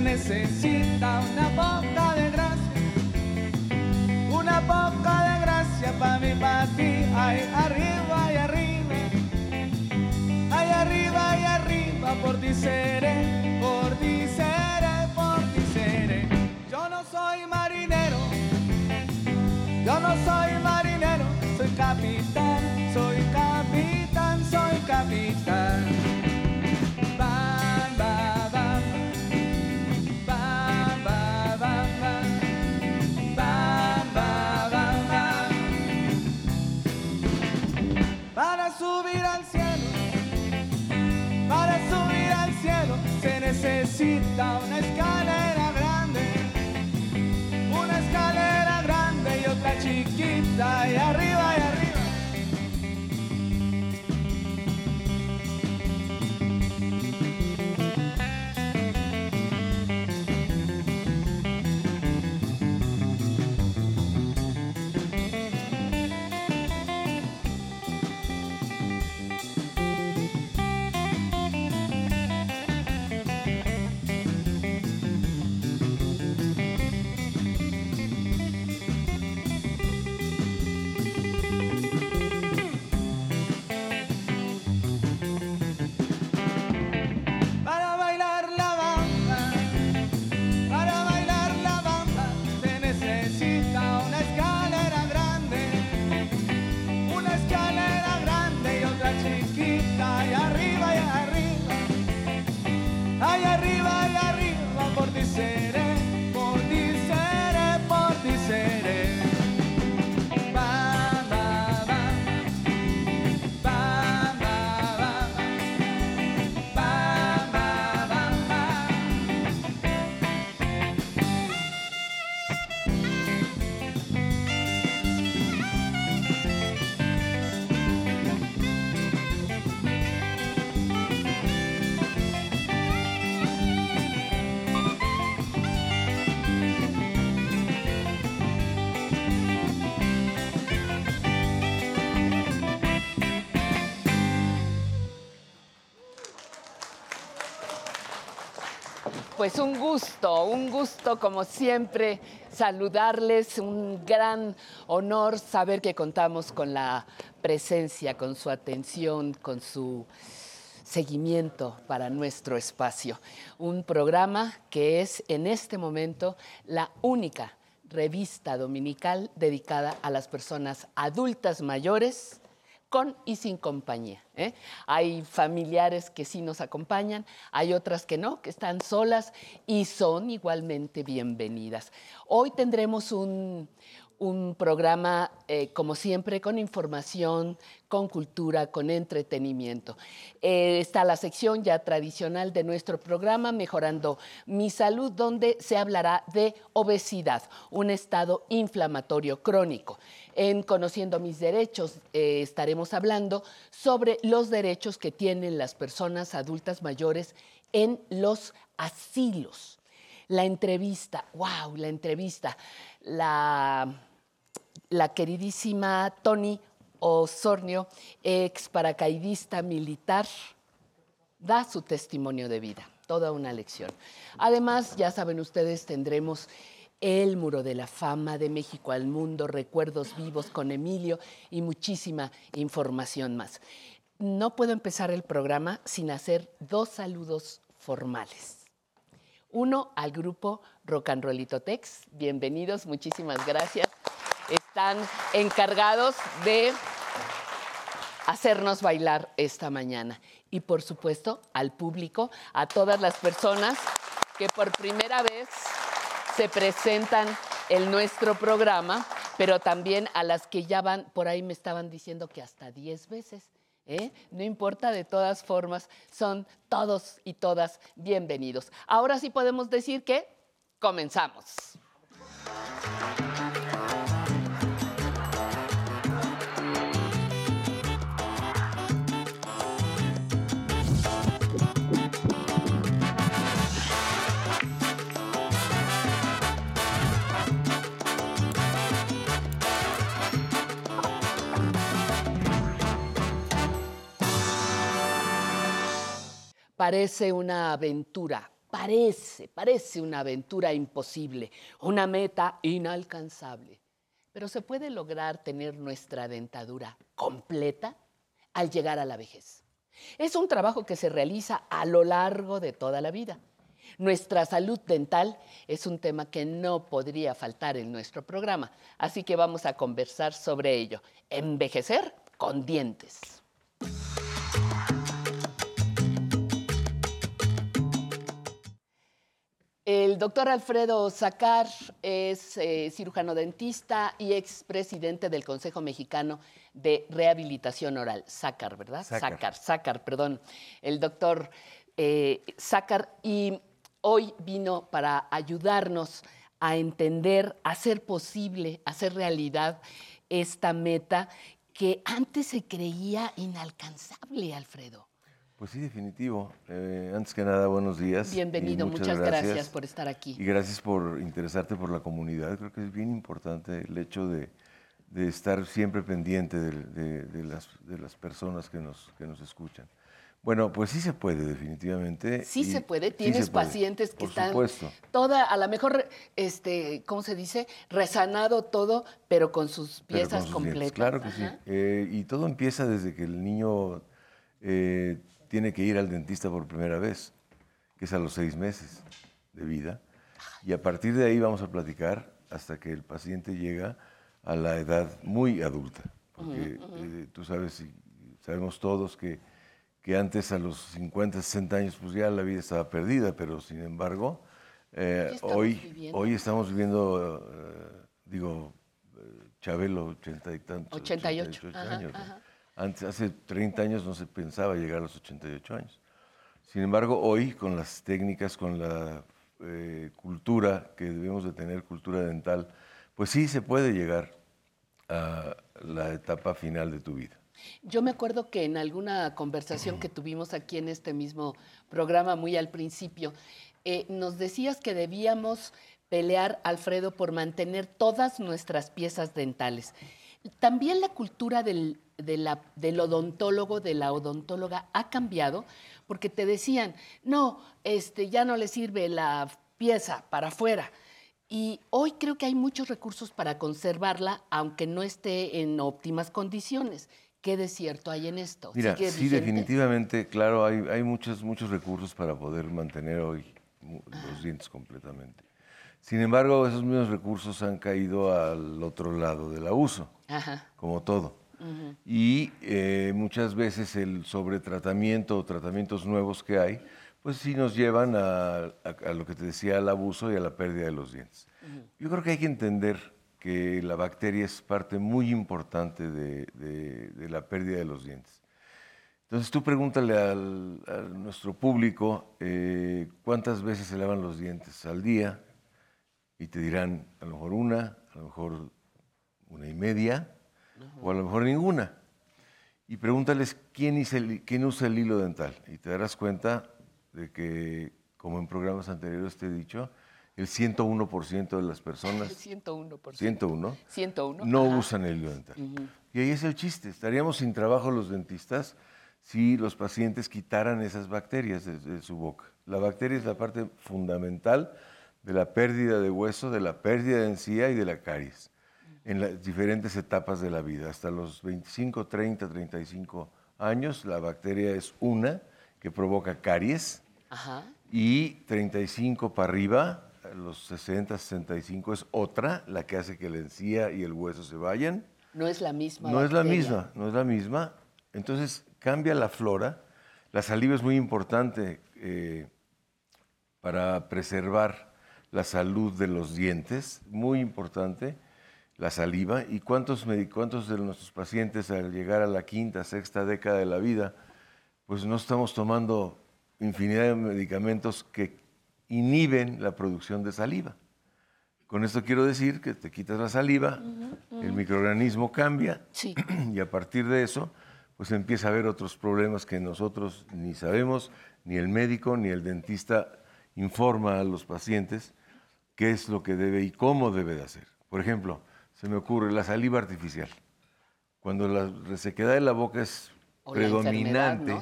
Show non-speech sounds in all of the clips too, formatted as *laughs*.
necesita una poca de gracia, una poca de gracia para mí, para ti, ay, arriba y arriba, ay, arriba y arriba, por ti seré, por ti seré, por ti seré. Yo no soy marinero, yo no soy chiquita y Pues un gusto, un gusto como siempre saludarles, un gran honor saber que contamos con la presencia, con su atención, con su seguimiento para nuestro espacio. Un programa que es en este momento la única revista dominical dedicada a las personas adultas mayores con y sin compañía. ¿eh? Hay familiares que sí nos acompañan, hay otras que no, que están solas y son igualmente bienvenidas. Hoy tendremos un, un programa, eh, como siempre, con información, con cultura, con entretenimiento. Eh, está la sección ya tradicional de nuestro programa, Mejorando mi Salud, donde se hablará de obesidad, un estado inflamatorio crónico. En Conociendo mis derechos eh, estaremos hablando sobre los derechos que tienen las personas adultas mayores en los asilos. La entrevista, wow, la entrevista, la la queridísima Tony Osornio, ex paracaidista militar, da su testimonio de vida, toda una lección. Además, ya saben ustedes, tendremos el Muro de la Fama de México al Mundo, recuerdos vivos con Emilio y muchísima información más. No puedo empezar el programa sin hacer dos saludos formales. Uno al grupo Rock and Rollito Tex. Bienvenidos, muchísimas gracias. Están encargados de hacernos bailar esta mañana. Y por supuesto al público, a todas las personas que por primera vez se presentan en nuestro programa, pero también a las que ya van, por ahí me estaban diciendo que hasta 10 veces. ¿eh? No importa, de todas formas, son todos y todas bienvenidos. Ahora sí podemos decir que comenzamos. Parece una aventura parece, parece una aventura imposible, una meta inalcanzable. Pero se puede lograr tener nuestra dentadura completa al llegar a la vejez. Es un trabajo que se realiza a lo largo de toda la vida. Nuestra salud dental es un tema que no podría faltar en nuestro programa, así que vamos a conversar sobre ello. Envejecer con dientes. Doctor Alfredo Zacar es eh, cirujano dentista y expresidente del Consejo Mexicano de Rehabilitación Oral. Zacar, ¿verdad? Zacar. Zacar, perdón. El doctor eh, Zacar y hoy vino para ayudarnos a entender, a hacer posible, a hacer realidad esta meta que antes se creía inalcanzable, Alfredo. Pues sí, definitivo. Eh, antes que nada, buenos días. Bienvenido, muchas, gracias. por estar aquí. Y gracias por interesarte por la comunidad. Creo que es bien importante el hecho de, estar siempre pendiente de, las, de las personas que nos, que nos escuchan. Bueno, pues sí se puede, definitivamente. Sí se puede. Tienes pacientes que están toda, a lo mejor, este, ¿cómo se dice? Resanado todo, pero con sus piezas completas. Claro que sí. Eh, y todo empieza desde que el niño eh, tiene que ir al dentista por primera vez, que es a los seis meses de vida. Y a partir de ahí vamos a platicar hasta que el paciente llega a la edad muy adulta. Porque eh, tú sabes, y sabemos todos que que antes a los 50, 60 años pues ya la vida estaba perdida, pero sin embargo, eh, hoy, hoy estamos viviendo, eh, digo, Chabelo, 80 y tantos. 88. años. Antes, hace 30 años no se pensaba llegar a los 88 años. Sin embargo, hoy con las técnicas, con la cultura que debemos de tener, cultura dental, pues sí se puede llegar a la etapa final de tu vida. Yo me acuerdo que en alguna conversación que tuvimos aquí en este mismo programa, muy al principio, eh, nos decías que debíamos pelear, Alfredo, por mantener todas nuestras piezas dentales. También la cultura del, odontólogo, de la odontóloga, ha cambiado porque te decían, no, este, ya no le sirve la pieza para afuera. Y hoy creo que hay muchos recursos para conservarla, aunque no esté en óptimas condiciones. ¿Qué desierto hay en esto? Mira, sí, definitivamente, claro, hay, hay, muchos, muchos recursos para poder mantener hoy los dientes completamente. Sin embargo, esos mismos recursos han caído al otro lado del abuso, como todo. Y eh, muchas veces el sobretratamiento o tratamientos nuevos que hay, pues sí nos llevan a, lo que te decía, al abuso y a la pérdida de los dientes. Yo creo que hay que entender que la bacteria es parte muy importante de, la pérdida de los dientes. Entonces tú pregúntale a nuestro público eh, cuántas veces se lavan los dientes al día y te dirán a lo mejor una, a lo mejor una y media o a lo mejor ninguna. Y pregúntales quién, quién usa el hilo dental y te darás cuenta de que, como en programas anteriores te he dicho, el 101% de las personas. 101%. 101. 101. No usan el hilo dental. Y ahí es el chiste. Estaríamos sin trabajo los dentistas si los pacientes quitaran esas bacterias de, su boca. La bacteria es la parte fundamental de la pérdida de hueso, de la pérdida de encía y de la caries en las diferentes etapas de la vida. Hasta los 25, 30, 35 años, la bacteria es una que provoca caries. Y 35 para arriba, los 60, 65 es otra, la que hace que la encía y el hueso se vayan. No es la misma. No es la misma, no es la misma. Entonces cambia la flora. La saliva es muy importante eh, para preservar la salud de los dientes, muy importante la saliva. ¿Y cuántos, cuántos de nuestros pacientes al llegar a la quinta, sexta década de la vida, pues no estamos tomando infinidad de medicamentos que inhiben la producción de saliva. Con esto quiero decir que te quitas la saliva, el microorganismo cambia *clears throat* y a partir de eso pues empieza a haber otros problemas que nosotros ni sabemos, ni el médico ni el dentista informa a los pacientes qué es lo que debe y cómo debe de hacer. Por ejemplo, se me ocurre la saliva artificial. Cuando la resequedad de la boca es predominante,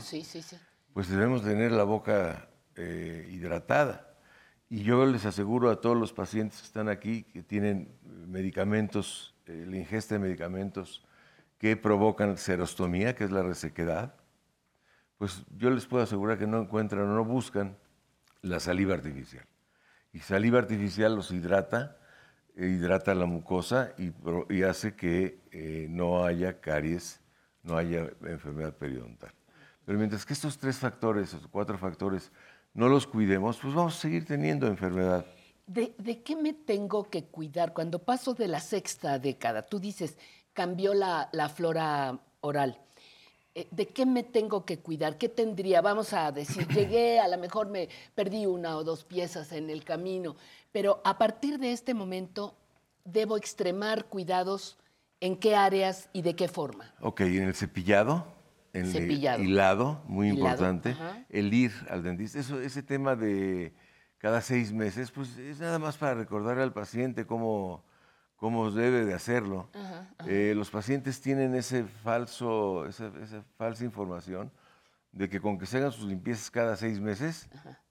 pues debemos tener la boca eh, hidratada Y yo les aseguro a todos los pacientes que están aquí que tienen medicamentos, eh, la ingesta de medicamentos que provocan serostomía, que es la resequedad, pues yo les puedo asegurar que no encuentran o no buscan la saliva artificial. Y saliva artificial los hidrata, hidrata la mucosa y, hace que eh, no haya caries, no haya enfermedad periodontal. Pero mientras que estos tres factores, o cuatro factores, no los cuidemos, pues vamos a seguir teniendo enfermedad. ¿De, de qué me tengo que cuidar cuando paso de la sexta década? Tú dices, cambió la, la flora oral. Eh, ¿De qué me tengo que cuidar? ¿Qué tendría? Vamos a decir, *clears throat* llegué, a lo mejor me perdí una o dos piezas en el camino, pero a partir de este momento debo extremar cuidados en qué áreas y de qué forma. Ok, en el cepillado, en el Cepillado. hilado, muy Hilado, importante, ajá. el ir al dentista, eso, ese tema de cada seis meses, pues es nada más para recordarle al paciente cómo, cómo debe de hacerlo. Eh, los pacientes tienen ese falso, esa, esa falsa información de que con que se hagan sus limpiezas cada seis meses,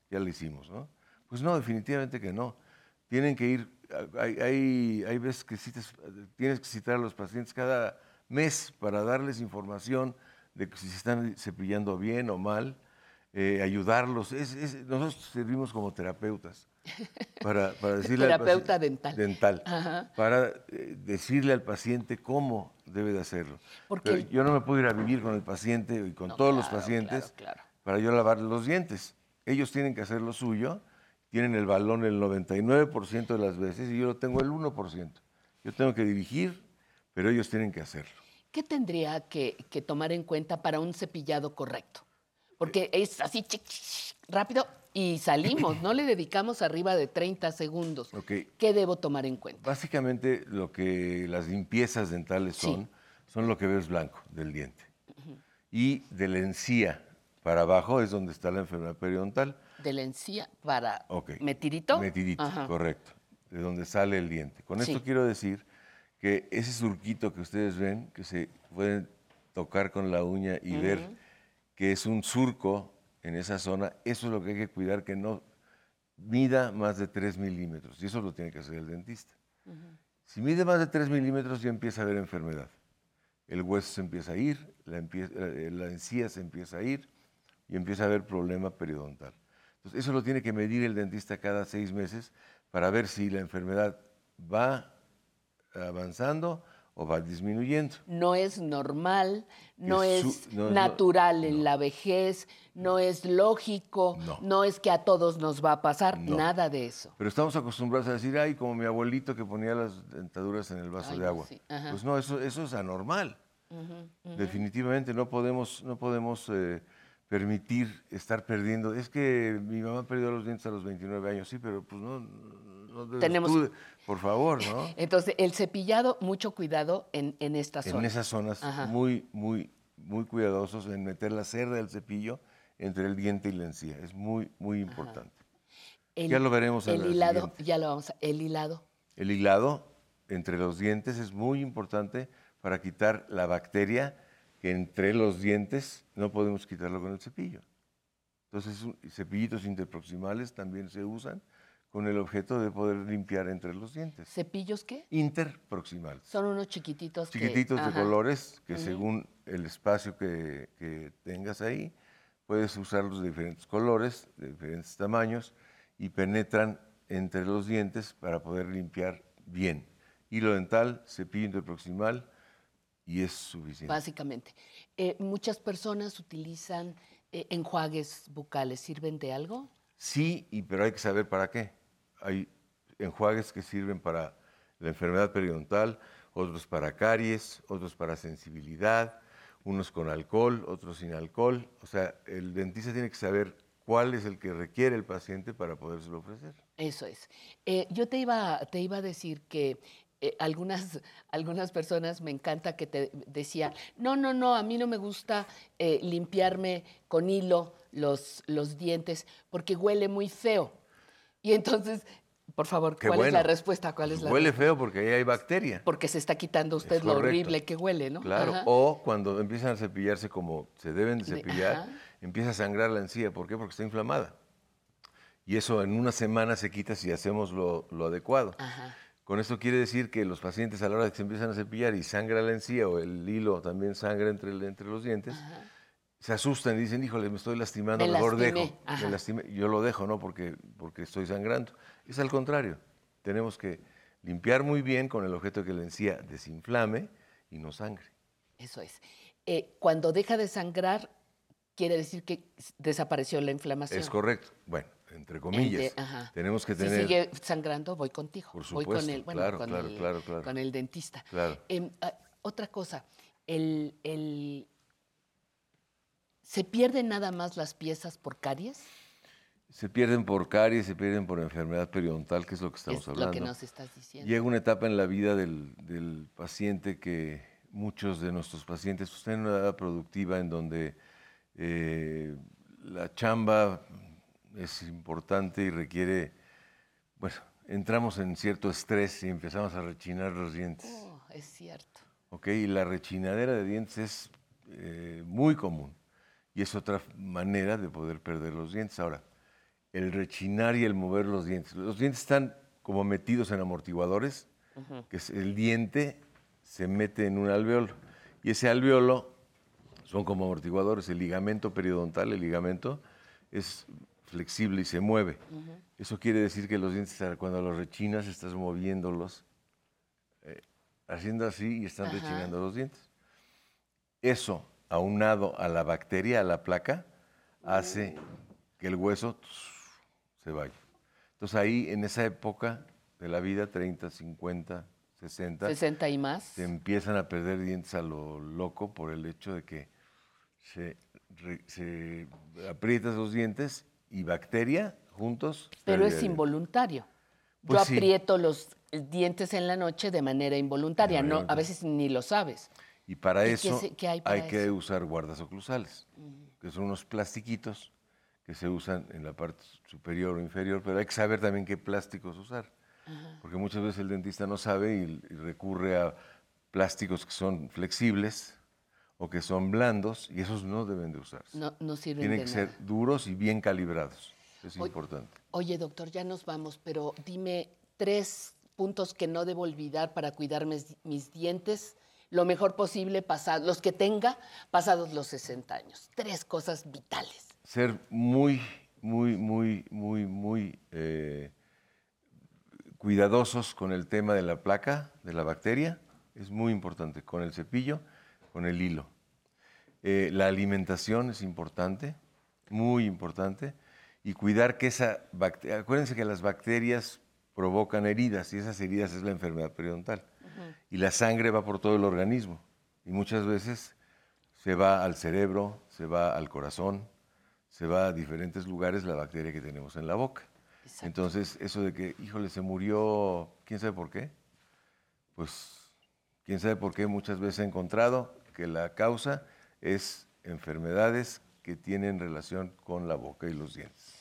ya lo hicimos, ¿no? Pues no, definitivamente que no. Tienen que ir, hay, hay, hay veces que citas- tienes que citar a los pacientes cada mes para darles información de que si se están cepillando bien o mal, eh, ayudarlos. Es- es- nosotros servimos como terapeutas para, para *laughs* decirle al Terapeuta paci- dental. dental, Ajá. para eh, decirle al paciente cómo debe de hacerlo. Porque Pero yo no me puedo ir a vivir con el paciente y con No, todos los claro, pacientes claro, claro. para yo lavarle los dientes. Ellos tienen que hacer lo suyo, tienen el balón el 99% de las veces y yo lo tengo el 1%. Yo tengo que dirigir, pero ellos tienen que hacerlo. ¿Qué tendría que, que tomar en cuenta para un cepillado correcto? Porque es así chic, rápido y salimos, no le dedicamos arriba de 30 segundos. ¿Qué debo tomar en cuenta? Básicamente lo que las limpiezas dentales Sí. son, son lo que ves blanco del diente. Y de la encía para abajo es donde está la enfermedad periodontal. De la encía para Ok. metidito. Metidito, Ajá. correcto. De donde sale el diente. Con esto quiero decir que ese surquito que ustedes ven, que se pueden tocar con la uña y ver que es un surco en esa zona, eso es lo que hay que cuidar, que no mida más de 3 milímetros. Y eso lo tiene que hacer el dentista. Si mide más de 3 milímetros ya empieza a haber enfermedad. El hueso se empieza a ir, la, empie- eh, la encía se empieza a ir y empieza a haber problema periodontal. Entonces, eso lo tiene que medir el dentista cada seis meses para ver si la enfermedad va avanzando o va disminuyendo. No es normal, no Es es, su- no es no- natural en la vejez, no es lógico, No. es que a todos nos va a pasar, nada de eso. Pero estamos acostumbrados a decir, ay, como mi abuelito que ponía las dentaduras en el vaso Ay, de agua. sí. Pues no, eso, eso es anormal. Definitivamente no podemos, no podemos eh, permitir estar perdiendo. Es que mi mamá perdió los dientes a los 29 años, sí, pero pues no, no Tenemos- tú por favor, ¿no? *laughs* Entonces, el cepillado, mucho cuidado en, en esta en zona. esas zonas Ajá. muy, muy, muy cuidadosos en meter la cerda del cepillo entre el diente y la encía. Es muy, muy importante. El- ya lo veremos en El la hilado, siguiente. ya lo vamos a... El hilado. El hilado entre los dientes es muy importante para quitar la bacteria que entre los dientes no podemos quitarlo con el cepillo. Entonces, cepillitos interproximales también se usan con el objeto de poder limpiar entre los dientes. ¿Cepillos qué? Interproximales. Son unos chiquititos que- chiquititos de ajá. colores que según el espacio que, que tengas ahí, puedes usarlos de diferentes colores, de diferentes tamaños y penetran entre los dientes para poder limpiar bien. Hilo dental, cepillo interproximal y es suficiente. Básicamente. Eh, muchas personas utilizan eh, enjuagues bucales. ¿Sirven de algo? Sí, y, pero hay que saber para qué. Hay enjuagues que sirven para la enfermedad periodontal, otros para caries, otros para sensibilidad, unos con alcohol, otros sin alcohol. O sea, el dentista tiene que saber cuál es el que requiere el paciente para podérselo ofrecer. Eso es. Eh, yo te iba, te iba a decir que eh, algunas, *laughs* algunas personas me encanta que te decían, no, no, no, a mí no me gusta eh, limpiarme con hilo los, los dientes porque huele muy feo. Y entonces, por favor, Qué ¿cuál es la respuesta? ¿Cuál es la Huele respuesta? feo porque ahí hay bacteria. Porque se está quitando usted Es lo correcto. horrible que huele, ¿no? Claro, Ajá. o cuando empiezan a cepillarse como se deben de cepillar, ajá. empieza a sangrar la encía. ¿Por qué? Porque está inflamada. Y eso en una semana se quita si hacemos lo, lo adecuado. Ajá. Con esto quiere decir que los pacientes a la hora de que se empiezan a cepillar y sangra la encía o el hilo también sangra entre, entre los dientes, se asustan y dicen, híjole, me estoy lastimando, Me mejor lastimé". dejo. Ajá. Me lastimé. Yo lo dejo, ¿no? Porque, porque estoy sangrando. Es al contrario. Tenemos que limpiar muy bien con el objeto que la encía desinflame y no sangre. Eso es. Eh, cuando deja de sangrar, quiere decir que desapareció la inflamación. Es correcto. Bueno, entre comillas. Ente- ajá. Tenemos que Si tener... sigue sangrando, voy contigo. Por voy con supuesto, el, bueno, claro, con, claro, el, claro, claro. con el dentista. Claro. Em, ah, otra cosa, el, el- ¿se pierden nada más las piezas por caries? Se pierden por caries, se pierden por enfermedad periodontal, que es lo que estamos es hablando. lo que nos estás diciendo. Llega una etapa en la vida del, del paciente que muchos de nuestros pacientes pues, tienen una edad productiva en donde eh, la chamba es importante y requiere, bueno, entramos en cierto estrés y empezamos a rechinar los dientes. Oh, es cierto. ¿ok? Y la rechinadera de dientes es eh, muy común y es otra manera de poder perder los dientes. Ahora, el rechinar y el mover los dientes. Los dientes están como metidos en amortiguadores, que es el diente se mete en un alveolo y ese alveolo son como amortiguadores. El ligamento periodontal, el ligamento, es flexible y se mueve. Eso quiere decir que los dientes, cuando los rechinas, estás moviéndolos eh, haciendo así y están Ajá. rechinando los dientes. Eso, aunado a la bacteria, a la placa, hace que el hueso se vaya. Entonces ahí, en esa época de la vida, 30, 50, 60, 60 y más. se empiezan a perder dientes a lo loco por el hecho de que se, re- se aprietas los dientes y bacteria juntos. Pero es involuntario. Pues Yo sí. aprieto los dientes en la noche de manera involuntaria. No, a veces ni lo sabes. Y para ¿Y eso qué hay para que eso? usar guardas oclusales, que son unos plastiquitos que se usan en la parte superior o inferior, pero hay que saber también qué plásticos usar, porque muchas veces el dentista no sabe y, y recurre a plásticos que son flexibles o que son blandos y esos no deben de usarse. No, no sirven Tienen de que nada. ser duros y bien calibrados. Es Oye, importante. Oye, doctor, ya nos vamos, pero dime tres puntos que no debo olvidar para cuidar mis, mis dientes lo mejor posible, pasa- los que tenga pasados los 60 años. Tres cosas vitales. ser muy, muy, muy, muy, muy eh, cuidadosos con el tema de la placa, de la bacteria, es muy importante, con el cepillo, con el hilo. Eh, la alimentación es importante, muy importante, y cuidar que esa bacteria, acuérdense que las bacterias provocan heridas y esas heridas es la enfermedad periodontal. Y la sangre va por todo el organismo y muchas veces se va al cerebro, se va al corazón, se va a diferentes lugares la bacteria que tenemos en la boca. Exacto. Entonces, eso de que, híjole, se murió, ¿quién sabe por qué? Pues, quién sabe por qué muchas veces he encontrado que la causa es enfermedades que tienen relación con la boca y los dientes.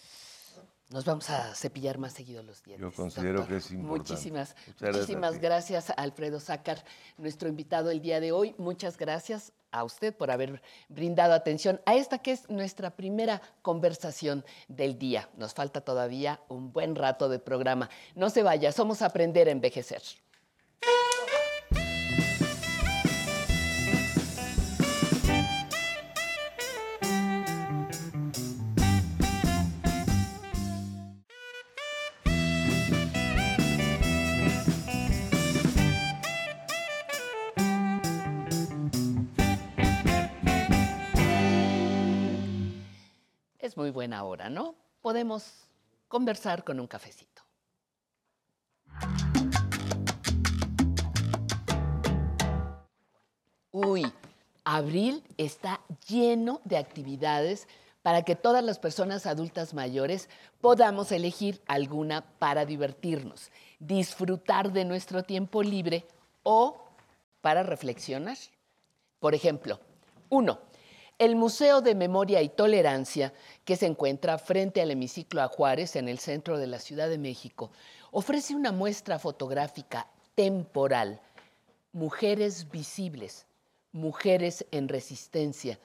Nos vamos a cepillar más seguido los dientes. Yo considero doctor. que es importante. Muchísimas, Muchas muchísimas gracias a Alfredo Zácar, nuestro invitado el día de hoy. Muchas gracias a usted por haber brindado atención a esta que es nuestra primera conversación del día. Nos falta todavía un buen rato de programa. No se vaya, somos Aprender a Envejecer. Muy buena hora, ¿no? Podemos conversar con un cafecito. Uy, abril está lleno de actividades para que todas las personas adultas mayores podamos elegir alguna para divertirnos, disfrutar de nuestro tiempo libre o para reflexionar. Por ejemplo, uno, el Museo de Memoria y Tolerancia, que se encuentra frente al hemiciclo a en el centro de la Ciudad de México, ofrece una muestra fotográfica temporal, Mujeres Visibles, Mujeres en Resistencia,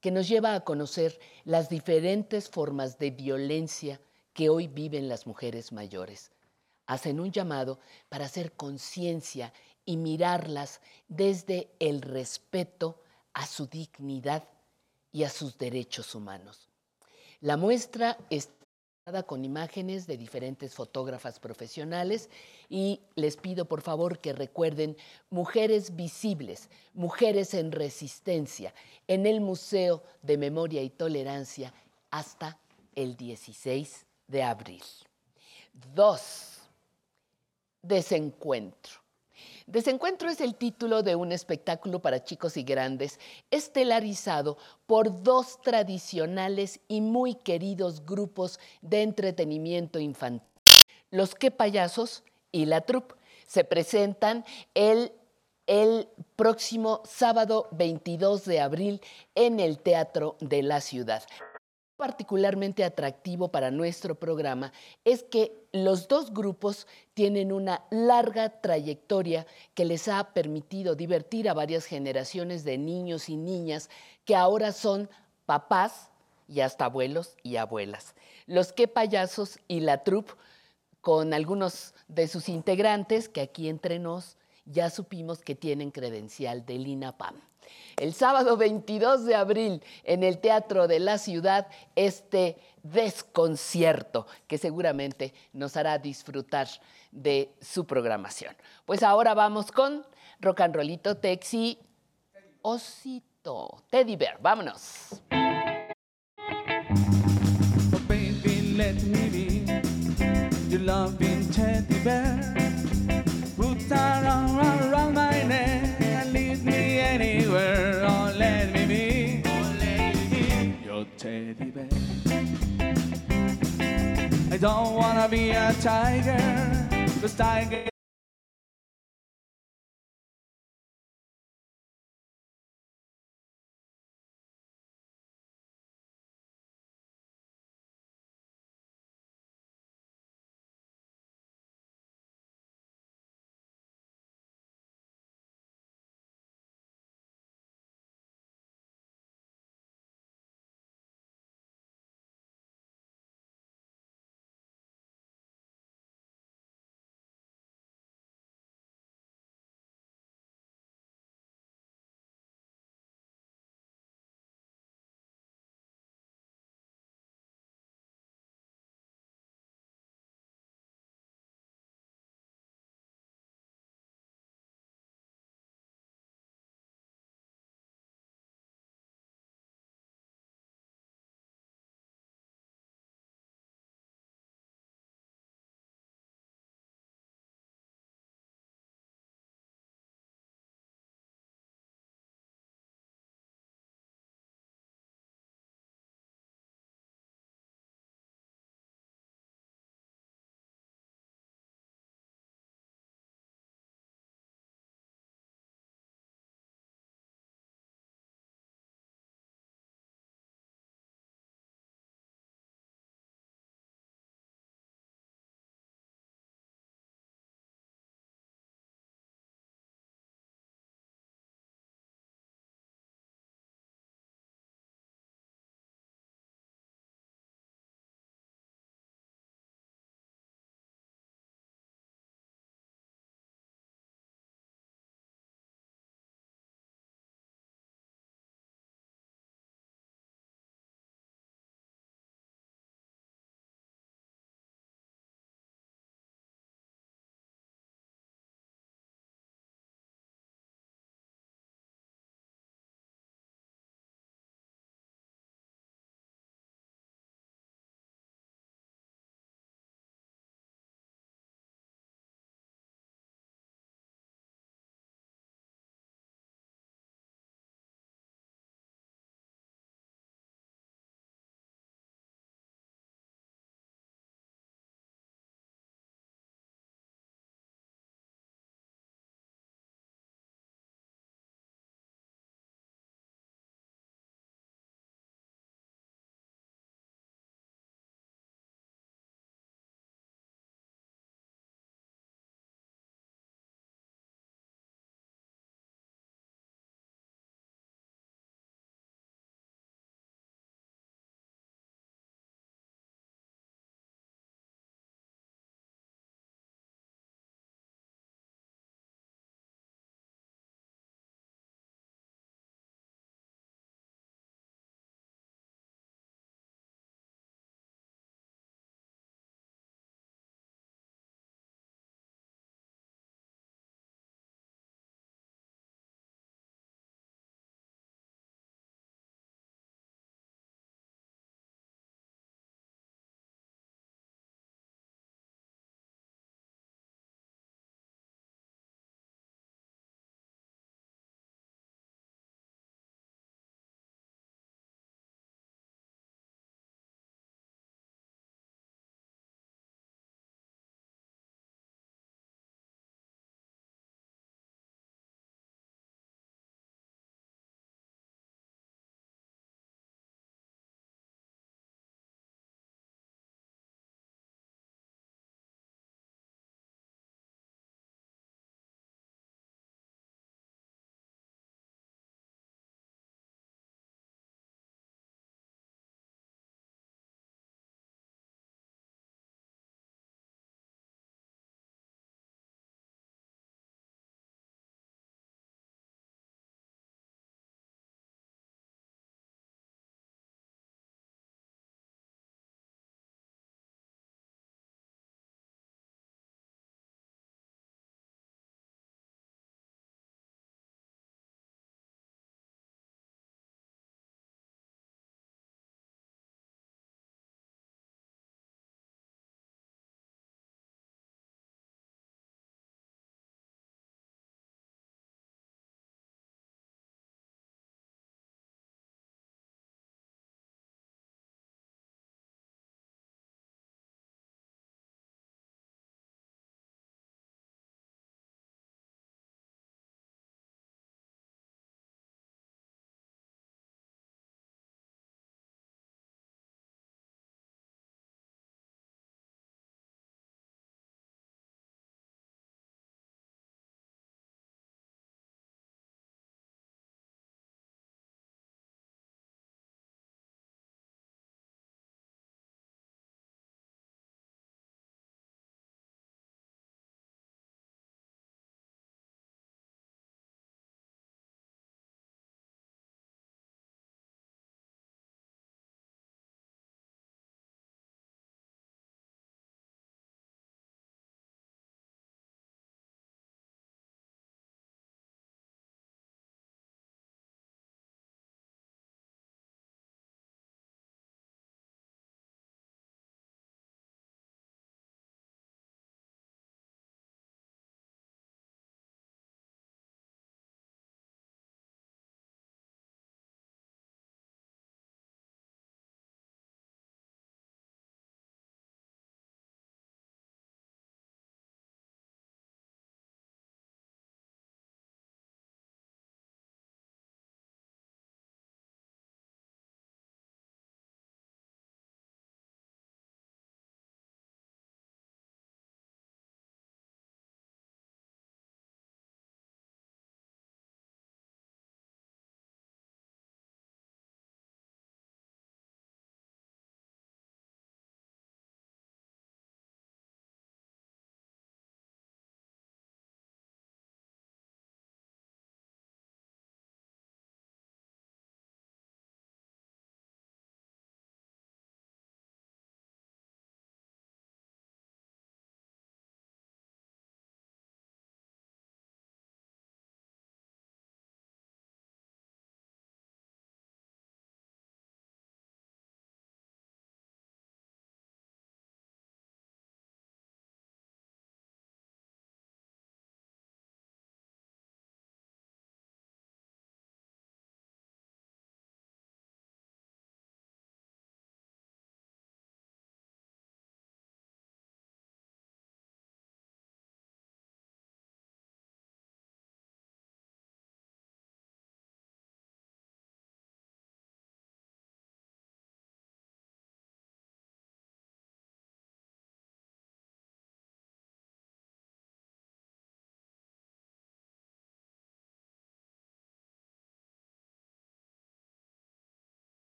que nos lleva a conocer las diferentes formas de violencia que hoy viven las mujeres mayores. Hacen un llamado para hacer conciencia y mirarlas desde el respeto a su dignidad y a sus derechos humanos. La muestra está con imágenes de diferentes fotógrafas profesionales y les pido por favor que recuerden Mujeres Visibles, Mujeres en Resistencia, en el Museo de Memoria y Tolerancia hasta el 16 de abril. Dos, desencuentro. Desencuentro es el título de un espectáculo para chicos y grandes, estelarizado por dos tradicionales y muy queridos grupos de entretenimiento infantil, Los Que Payasos y La Troupe. Se presentan el, el próximo sábado 22 de abril en el Teatro de la Ciudad particularmente atractivo para nuestro programa es que los dos grupos tienen una larga trayectoria que les ha permitido divertir a varias generaciones de niños y niñas que ahora son papás y hasta abuelos y abuelas. Los que payasos y la troupe con algunos de sus integrantes que aquí entre nos ya supimos que tienen credencial del INAPAM el sábado 22 de abril en el Teatro de la Ciudad este desconcierto que seguramente nos hará disfrutar de su programación. Pues ahora vamos con Rock and Rollito Texi Osito Teddy Bear. Vámonos. Anywhere. Oh, let me be. Oh, let me be your teddy bear. I don't wanna be a tiger, cause tiger.